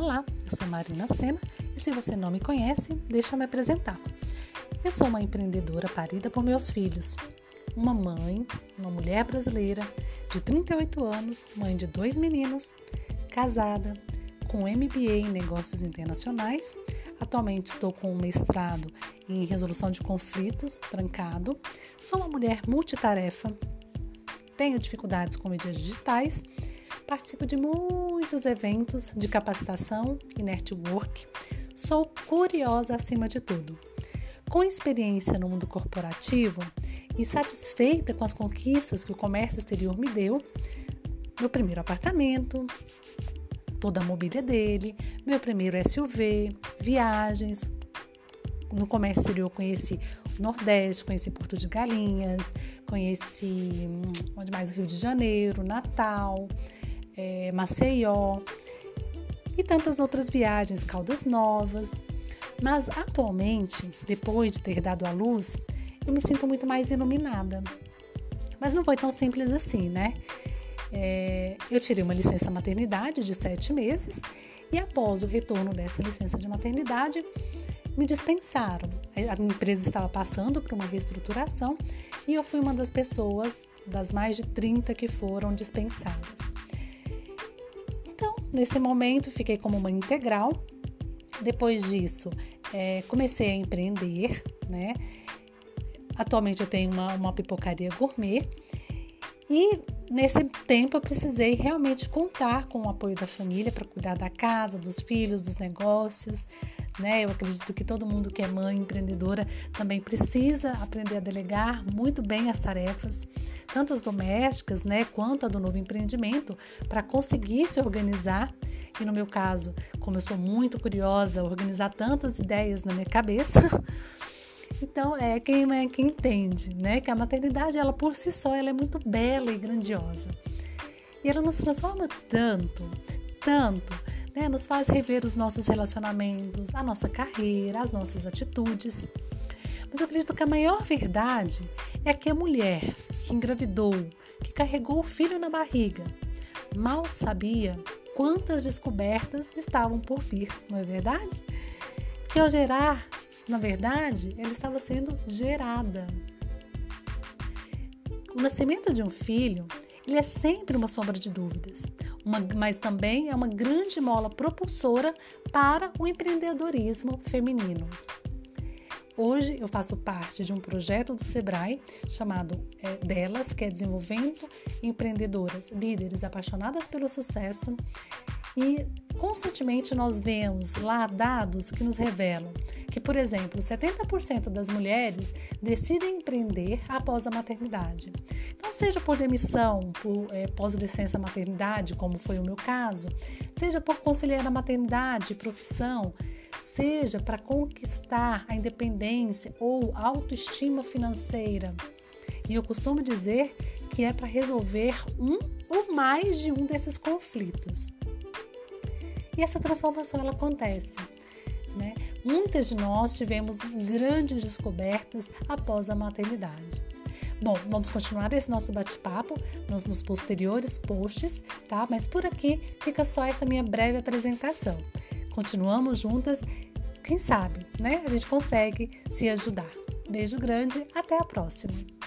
Olá, eu sou Marina Sena e se você não me conhece, deixa eu me apresentar. Eu sou uma empreendedora parida por meus filhos, uma mãe, uma mulher brasileira de 38 anos, mãe de dois meninos, casada, com MBA em Negócios Internacionais. Atualmente estou com um mestrado em Resolução de Conflitos, trancado. Sou uma mulher multitarefa, tenho dificuldades com mídias digitais Participo de muitos eventos de capacitação e network. Sou curiosa acima de tudo. Com experiência no mundo corporativo e satisfeita com as conquistas que o comércio exterior me deu, meu primeiro apartamento, toda a mobília dele, meu primeiro SUV, viagens. No comércio exterior conheci o Nordeste, conheci Porto de Galinhas, conheci hum, onde mais o Rio de Janeiro, Natal, é, Maceió e tantas outras viagens, Caldas Novas. Mas atualmente, depois de ter dado à luz, eu me sinto muito mais iluminada. Mas não foi tão simples assim, né? É, eu tirei uma licença maternidade de sete meses e após o retorno dessa licença de maternidade, me dispensaram. A empresa estava passando por uma reestruturação e eu fui uma das pessoas, das mais de 30 que foram dispensadas. Nesse momento, fiquei como mãe integral. Depois disso, é, comecei a empreender, né? Atualmente eu tenho uma, uma pipocaria gourmet e nesse tempo eu precisei realmente contar com o apoio da família para cuidar da casa, dos filhos, dos negócios. Né? Eu acredito que todo mundo que é mãe empreendedora também precisa aprender a delegar muito bem as tarefas, tanto as domésticas, né, quanto a do novo empreendimento, para conseguir se organizar. E no meu caso, como eu sou muito curiosa, organizar tantas ideias na minha cabeça. Então, é quem, é, quem entende, né? Que a maternidade, ela por si só, ela é muito bela e grandiosa. E ela nos transforma tanto, tanto, né? Nos faz rever os nossos relacionamentos, a nossa carreira, as nossas atitudes. Mas eu acredito que a maior verdade é que a mulher que engravidou, que carregou o filho na barriga, mal sabia quantas descobertas estavam por vir, não é verdade? Que ao gerar, na verdade, ela estava sendo gerada. O nascimento de um filho, ele é sempre uma sombra de dúvidas uma, mas também é uma grande mola propulsora para o empreendedorismo feminino. Hoje eu faço parte de um projeto do Sebrae chamado é, Delas, que é Desenvolvendo Empreendedoras, Líderes Apaixonadas pelo Sucesso. E constantemente nós vemos lá dados que nos revelam que, por exemplo, 70% das mulheres decidem empreender após a maternidade. Então, seja por demissão, por é, pós-licença maternidade, como foi o meu caso, seja por conciliar a maternidade e profissão, seja para conquistar a independência ou autoestima financeira. E eu costumo dizer que é para resolver um ou mais de um desses conflitos. E essa transformação ela acontece. Né? Muitas de nós tivemos grandes descobertas após a maternidade. Bom, vamos continuar esse nosso bate-papo nos, nos posteriores posts, tá? Mas por aqui fica só essa minha breve apresentação. Continuamos juntas, quem sabe, né? A gente consegue se ajudar. Beijo grande, até a próxima!